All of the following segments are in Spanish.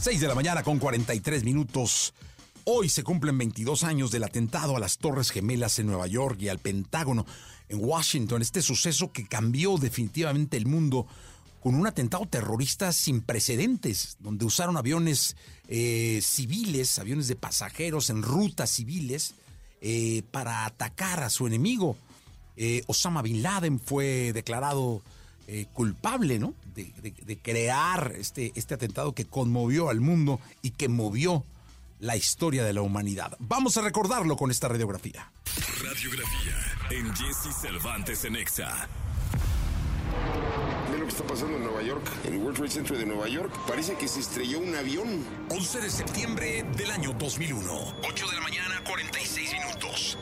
6 de la mañana con 43 minutos. Hoy se cumplen 22 años del atentado a las Torres Gemelas en Nueva York y al Pentágono en Washington. Este suceso que cambió definitivamente el mundo con un atentado terrorista sin precedentes, donde usaron aviones eh, civiles, aviones de pasajeros en rutas civiles, eh, para atacar a su enemigo. Eh, Osama Bin Laden fue declarado culpable ¿no? de, crear este, este atentado que conmovió al mundo y que movió la historia de la humanidad. Vamos a recordarlo con esta radiografía. Radiografía en Jesse Cervantes en Exa lo que está pasando en Nueva York, en el World Trade Center de Nueva York. Parece que se estrelló un avión. 11 de septiembre del año 2001. 8 de la mañana, 46 minutos.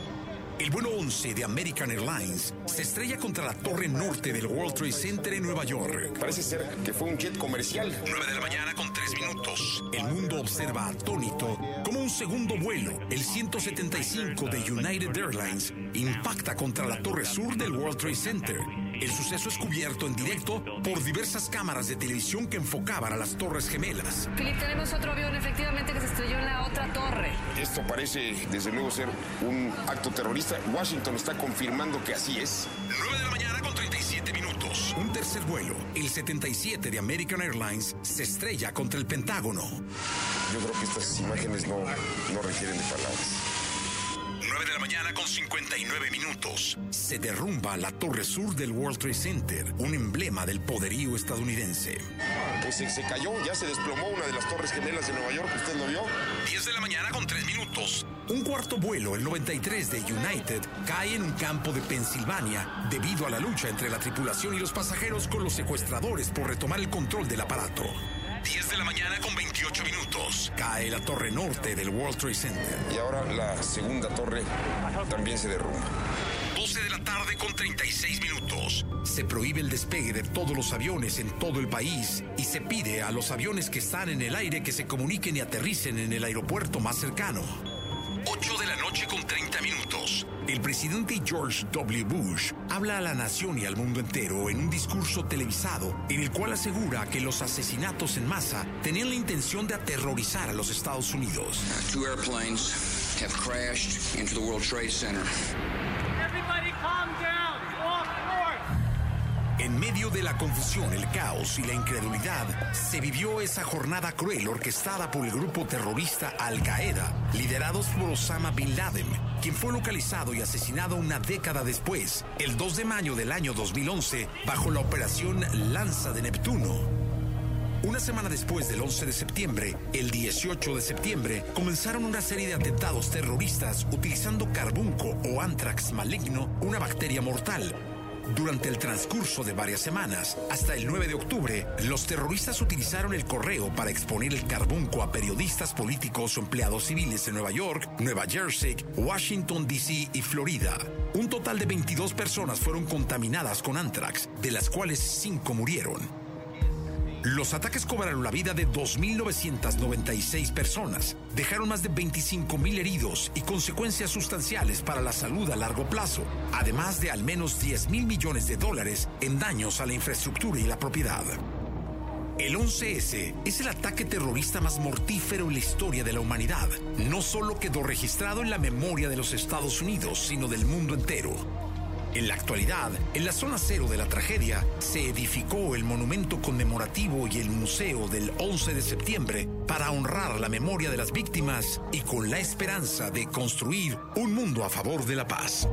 El vuelo 11 de American Airlines se estrella contra la torre norte del World Trade Center en Nueva York. Parece ser que fue un jet comercial. 9 de la mañana con 3 minutos. El mundo observa atónito como un segundo vuelo, el 175 de United Airlines, impacta contra la torre sur del World Trade Center. El suceso es cubierto en directo por diversas cámaras de televisión que enfocaban a las torres gemelas. Philip, tenemos otro avión efectivamente que se estrelló en la. Esto parece, desde luego, ser un acto terrorista. Washington está confirmando que así es. 9 de la mañana con 37 minutos. Un tercer vuelo, el 77 de American Airlines, se estrella contra el Pentágono. Yo creo que estas imágenes no, no requieren de palabras. 9 de la mañana con 59 minutos. Se derrumba la torre sur del World Trade Center, un emblema del poderío estadounidense. Pues se, cayó, ya se desplomó una de las torres gemelas de Nueva York, ¿usted lo vio? 10 de la mañana con 3 minutos. Un cuarto vuelo, el 93 de United, cae en un campo de Pensilvania debido a la lucha entre la tripulación y los pasajeros con los secuestradores por retomar el control del aparato. 10 de la mañana con 28 minutos. Cae la torre norte del World Trade Center. Y ahora la segunda torre también se derrumba. 12 de la tarde con 36 minutos. Se prohíbe el despegue de todos los aviones en todo el país y se pide a los aviones que están en el aire que se comuniquen y aterricen en el aeropuerto más cercano. El presidente George W. Bush habla a la nación y al mundo entero en un discurso televisado en el cual asegura que los asesinatos en masa tenían la intención de aterrorizar a los Estados Unidos. Trade. Medio de la confusión, el caos y la incredulidad, se vivió esa jornada cruel orquestada por el grupo terrorista Al Qaeda, liderados por Osama Bin Laden, quien fue localizado y asesinado una década después, el 2 de mayo del año 2011, bajo la operación Lanza de Neptuno. Una semana después del 11 de septiembre, el 18 de septiembre, comenzaron una serie de atentados terroristas utilizando carbunco o anthrax maligno, una bacteria mortal, durante el transcurso de varias semanas, hasta el 9 de octubre, los terroristas utilizaron el correo para exponer el carbunco a periodistas políticos o empleados civiles en Nueva York, Nueva Jersey, Washington, D.C. y Florida. Un total de 22 personas fueron contaminadas con anthrax, de las cuales 5 murieron. Los ataques cobraron la vida de 2.996 personas, dejaron más de 25.000 heridos y consecuencias sustanciales para la salud a largo plazo, además de al menos 10.000 millones de dólares en daños a la infraestructura y la propiedad. El 11S es el ataque terrorista más mortífero en la historia de la humanidad. No solo quedó registrado en la memoria de los Estados Unidos, sino del mundo entero. En la actualidad, en la zona cero de la tragedia, se edificó el monumento conmemorativo y el museo del 11 de septiembre para honrar la memoria de las víctimas y con la esperanza de construir un mundo a favor de la paz.